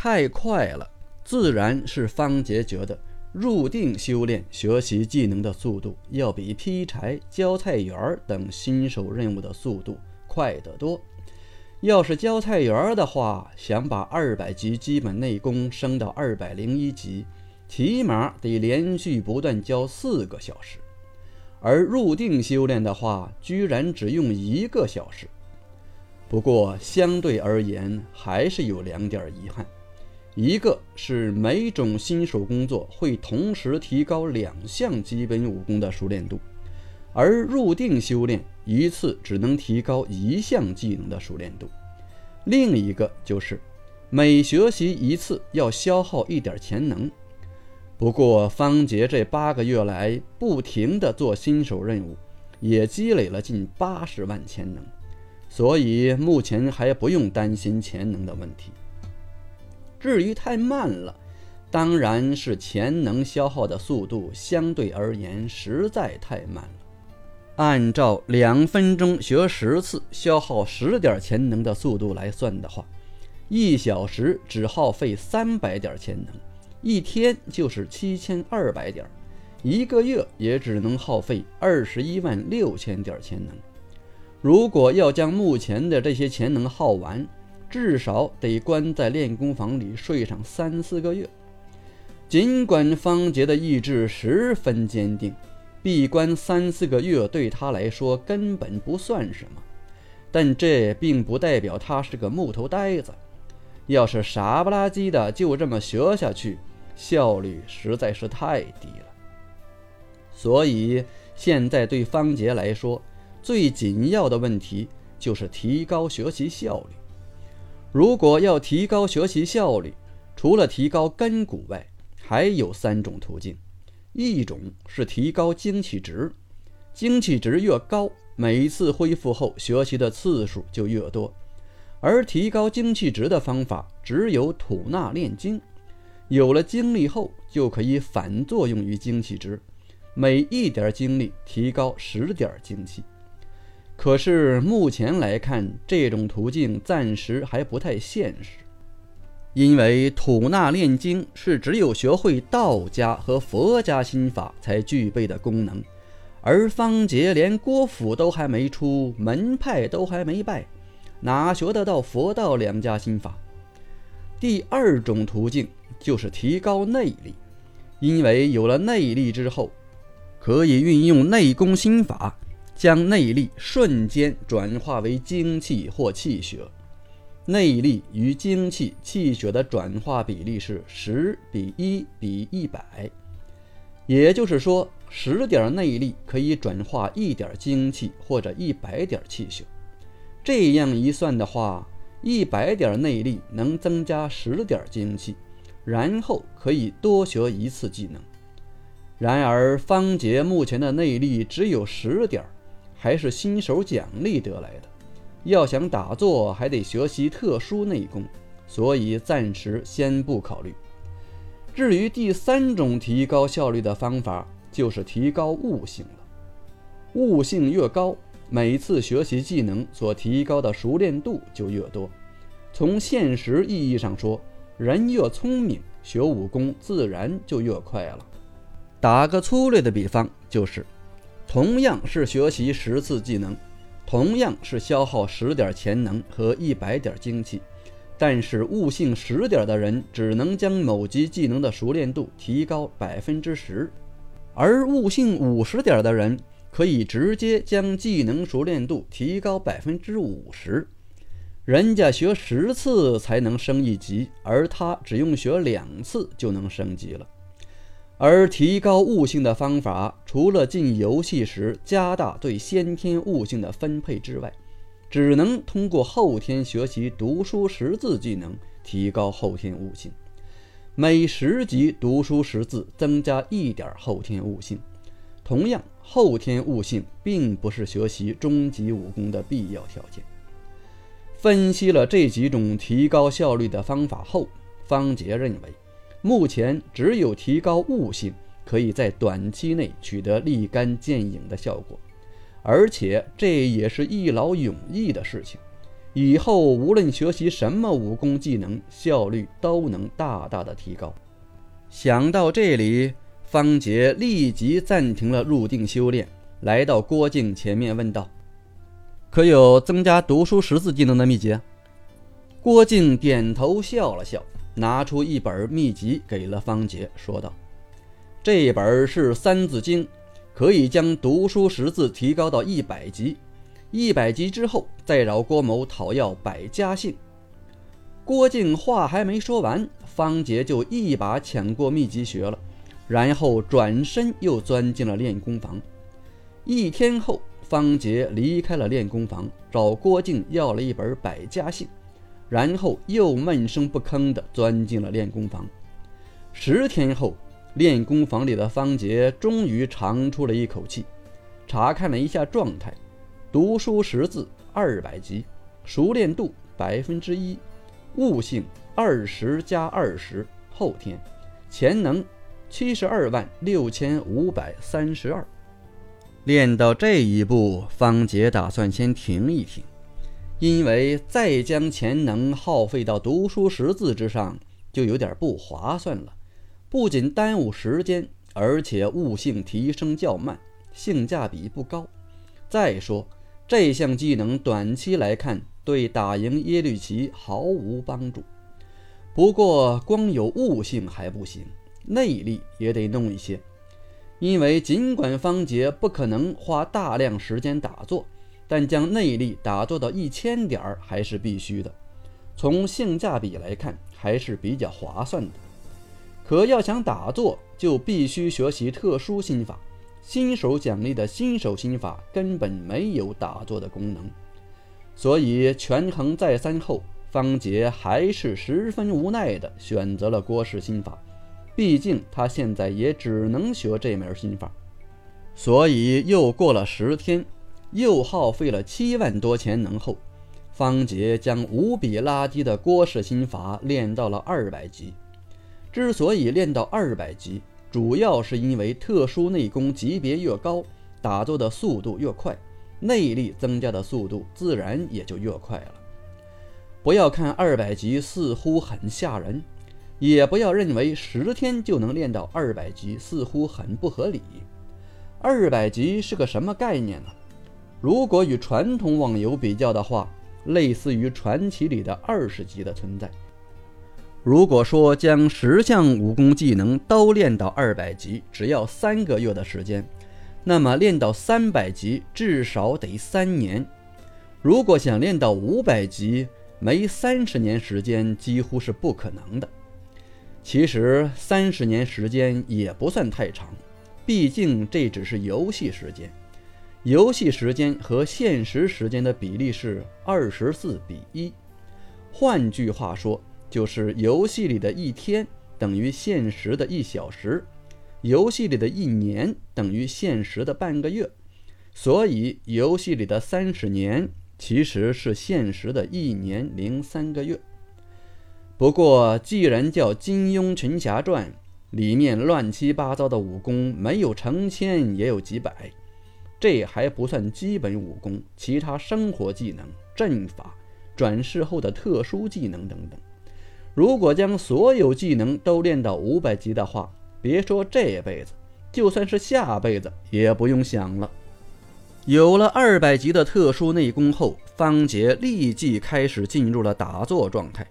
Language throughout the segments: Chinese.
太快了，自然是方杰觉得入定修炼学习技能的速度要比劈柴、浇菜园等新手任务的速度快得多。要是浇菜园的话，想把二百级基本内功升到二百零一级，起码得连续不断浇四个小时；而入定修炼的话，居然只用一个小时。不过相对而言，还是有两点遗憾。一个是每种新手工作会同时提高两项基本武功的熟练度，而入定修炼一次只能提高一项技能的熟练度。另一个就是每学习一次要消耗一点潜能。不过方杰这八个月来不停地做新手任务，也积累了近八十万潜能，所以目前还不用担心潜能的问题。至于太慢了，当然是潜能消耗的速度相对而言实在太慢了。按照两分钟学十次，消耗十点潜能的速度来算的话，一小时只耗费三百点潜能，一天就是七千二百点，一个月也只能耗费二十一万六千点潜能。如果要将目前的这些潜能耗完，至少得关在练功房里睡上三四个月。尽管方杰的意志十分坚定，闭关三四个月对他来说根本不算什么，但这并不代表他是个木头呆子。要是傻不拉几的就这么学下去，效率实在是太低了。所以现在对方杰来说，最紧要的问题就是提高学习效率。如果要提高学习效率，除了提高根骨外，还有三种途径。一种是提高精气值，精气值越高，每次恢复后学习的次数就越多。而提高精气值的方法只有吐纳炼精，有了精力后就可以反作用于精气值，每一点精力提高十点精气。可是目前来看，这种途径暂时还不太现实，因为吐纳炼精是只有学会道家和佛家心法才具备的功能，而方杰连郭府都还没出，门派都还没拜，哪学得到佛道两家心法？第二种途径就是提高内力，因为有了内力之后，可以运用内功心法。将内力瞬间转化为精气或气血，内力与精气、气血的转化比例是十比一比一百，也就是说，十点内力可以转化一点精气或者一百点气血。这样一算的话，一百点内力能增加十点精气，然后可以多学一次技能。然而，方杰目前的内力只有十点儿。还是新手奖励得来的，要想打坐还得学习特殊内功，所以暂时先不考虑。至于第三种提高效率的方法，就是提高悟性了。悟性越高，每次学习技能所提高的熟练度就越多。从现实意义上说，人越聪明，学武功自然就越快了。打个粗略的比方，就是。同样是学习十次技能，同样是消耗十点潜能和一百点精气，但是悟性十点的人只能将某级技能的熟练度提高百分之十，而悟性五十点的人可以直接将技能熟练度提高百分之五十。人家学十次才能升一级，而他只用学两次就能升级了。而提高悟性的方法，除了进游戏时加大对先天悟性的分配之外，只能通过后天学习读书识字技能提高后天悟性。每十级读书识字增加一点后天悟性。同样，后天悟性并不是学习终极武功的必要条件。分析了这几种提高效率的方法后，方杰认为。目前只有提高悟性，可以在短期内取得立竿见影的效果，而且这也是一劳永逸的事情，以后无论学习什么武功技能，效率都能大大的提高。想到这里，方杰立即暂停了入定修炼，来到郭靖前面问道：“可有增加读书识字技能的秘籍？”郭靖点头笑了笑，拿出一本秘籍给了方杰，说道：“这本是《三字经》，可以将读书识字提高到一百级。”一百级之后，再找郭某讨要百家姓。郭靖话还没说完，方杰就一把抢过秘籍学了，然后转身又钻进了练功房。一天后，方杰离开了练功房，找郭靖要了一本百家姓，然后又闷声不吭地钻进了练功房。十天后，练功房里的方杰终于长出了一口气，查看了一下状态。读书识字二百级，熟练度百分之一，悟性二十加二十，后天潜能七十二万六千五百三十二。练到这一步，方杰打算先停一停，因为再将潜能耗费到读书识字之上，就有点不划算了。不仅耽误时间，而且悟性提升较慢，性价比不高。再说。这项技能短期来看对打赢耶律齐毫无帮助。不过光有悟性还不行，内力也得弄一些。因为尽管方杰不可能花大量时间打坐，但将内力打坐到一千点儿还是必须的。从性价比来看，还是比较划算的。可要想打坐，就必须学习特殊心法。新手奖励的新手心法根本没有打坐的功能，所以权衡再三后，方杰还是十分无奈地选择了郭氏心法。毕竟他现在也只能学这门心法。所以又过了十天，又耗费了七万多潜能后，方杰将无比垃圾的郭氏心法练到了二百级。之所以练到二百级，主要是因为特殊内功级别越高，打坐的速度越快，内力增加的速度自然也就越快了。不要看二百级似乎很吓人，也不要认为十天就能练到二百级似乎很不合理。二百级是个什么概念呢？如果与传统网游比较的话，类似于传奇里的二十级的存在。如果说将十项武功技能都练到二百级，只要三个月的时间，那么练到三百级至少得三年。如果想练到五百级，没三十年时间几乎是不可能的。其实三十年时间也不算太长，毕竟这只是游戏时间，游戏时间和现实时间的比例是二十四比一。换句话说。就是游戏里的一天等于现实的一小时，游戏里的一年等于现实的半个月，所以游戏里的三十年其实是现实的一年零三个月。不过，既然叫《金庸群侠传》，里面乱七八糟的武功没有成千也有几百，这还不算基本武功，其他生活技能、阵法、转世后的特殊技能等等。如果将所有技能都练到五百级的话，别说这辈子，就算是下辈子也不用想了。有了二百级的特殊内功后，方杰立即开始进入了打坐状态。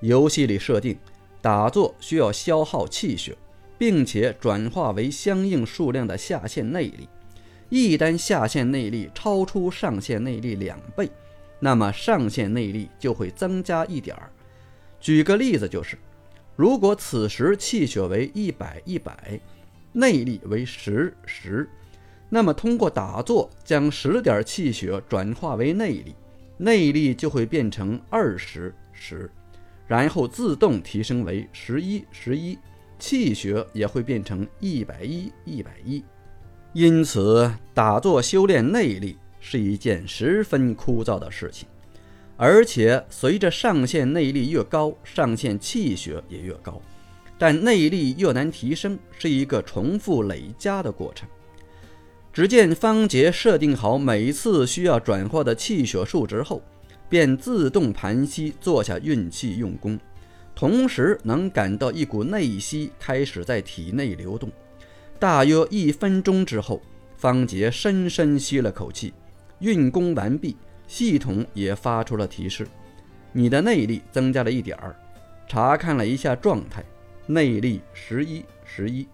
游戏里设定，打坐需要消耗气血，并且转化为相应数量的下限内力。一旦下限内力超出上限内力两倍，那么上限内力就会增加一点儿。举个例子，就是如果此时气血为一百一百，内力为十十，那么通过打坐将十点气血转化为内力，内力就会变成二十十，然后自动提升为十一十一，气血也会变成一百一一百一。因此，打坐修炼内力是一件十分枯燥的事情。而且随着上限内力越高，上限气血也越高，但内力越难提升，是一个重复累加的过程。只见方杰设定好每次需要转化的气血数值后，便自动盘膝坐下运气用功，同时能感到一股内息开始在体内流动。大约一分钟之后，方杰深深吸了口气，运功完毕，系统也发出了提示：你的内力增加了一点儿。查看了一下状态，内力十一十一。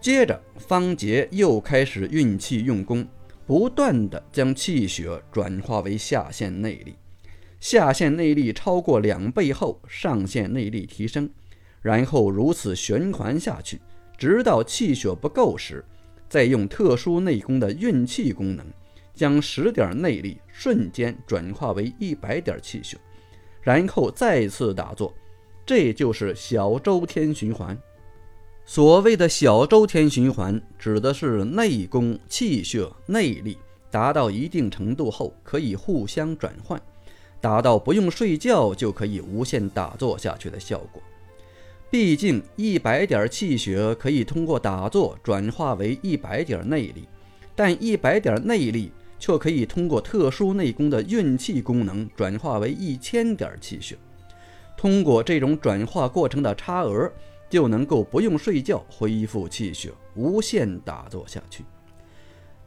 接着，方杰又开始运气用功，不断的将气血转化为下限内力。下限内力超过两倍后，上限内力提升，然后如此循环下去。直到气血不够时，再用特殊内功的运气功能，将十点内力瞬间转化为一百点气血，然后再次打坐。这就是小周天循环。所谓的小周天循环，指的是内功、气血、内力达到一定程度后，可以互相转换，达到不用睡觉就可以无限打坐下去的效果。毕竟，一百点气血可以通过打坐转化为一百点内力，但一百点内力却可以通过特殊内功的运气功能转化为一千点气血。通过这种转化过程的差额，就能够不用睡觉恢复气血，无限打坐下去。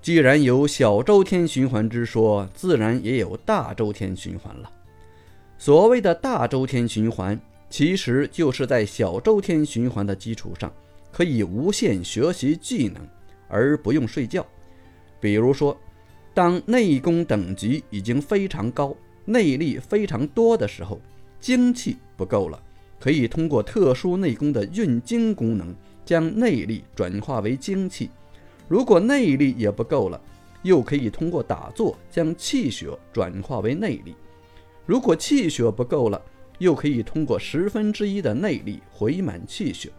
既然有小周天循环之说，自然也有大周天循环了。所谓的大周天循环。其实就是在小周天循环的基础上，可以无限学习技能，而不用睡觉。比如说，当内功等级已经非常高，内力非常多的时候，精气不够了，可以通过特殊内功的运精功能，将内力转化为精气。如果内力也不够了，又可以通过打坐将气血转化为内力。如果气血不够了，又可以通过十分之一的内力回满气血，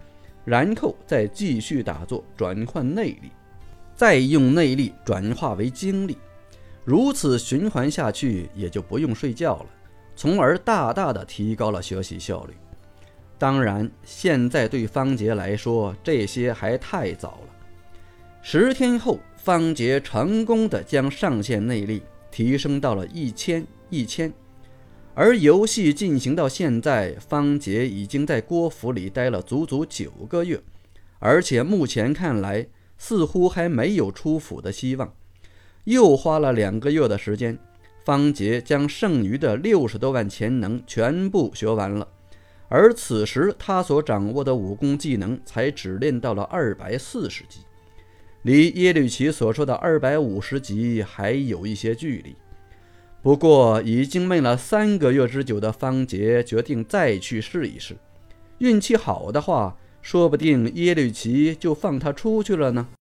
然后再继续打坐转换内力，再用内力转化为精力，如此循环下去，也就不用睡觉了，从而大大的提高了学习效率。当然，现在对方杰来说，这些还太早了。十天后，方杰成功的将上限内力提升到了一千一千。而游戏进行到现在，方杰已经在郭府里待了足足九个月，而且目前看来似乎还没有出府的希望。又花了两个月的时间，方杰将剩余的六十多万潜能全部学完了。而此时他所掌握的武功技能才只练到了二百四十级，离耶律齐所说的二百五十级还有一些距离。不过，已经闷了三个月之久的方杰决定再去试一试，运气好的话，说不定耶律齐就放他出去了呢。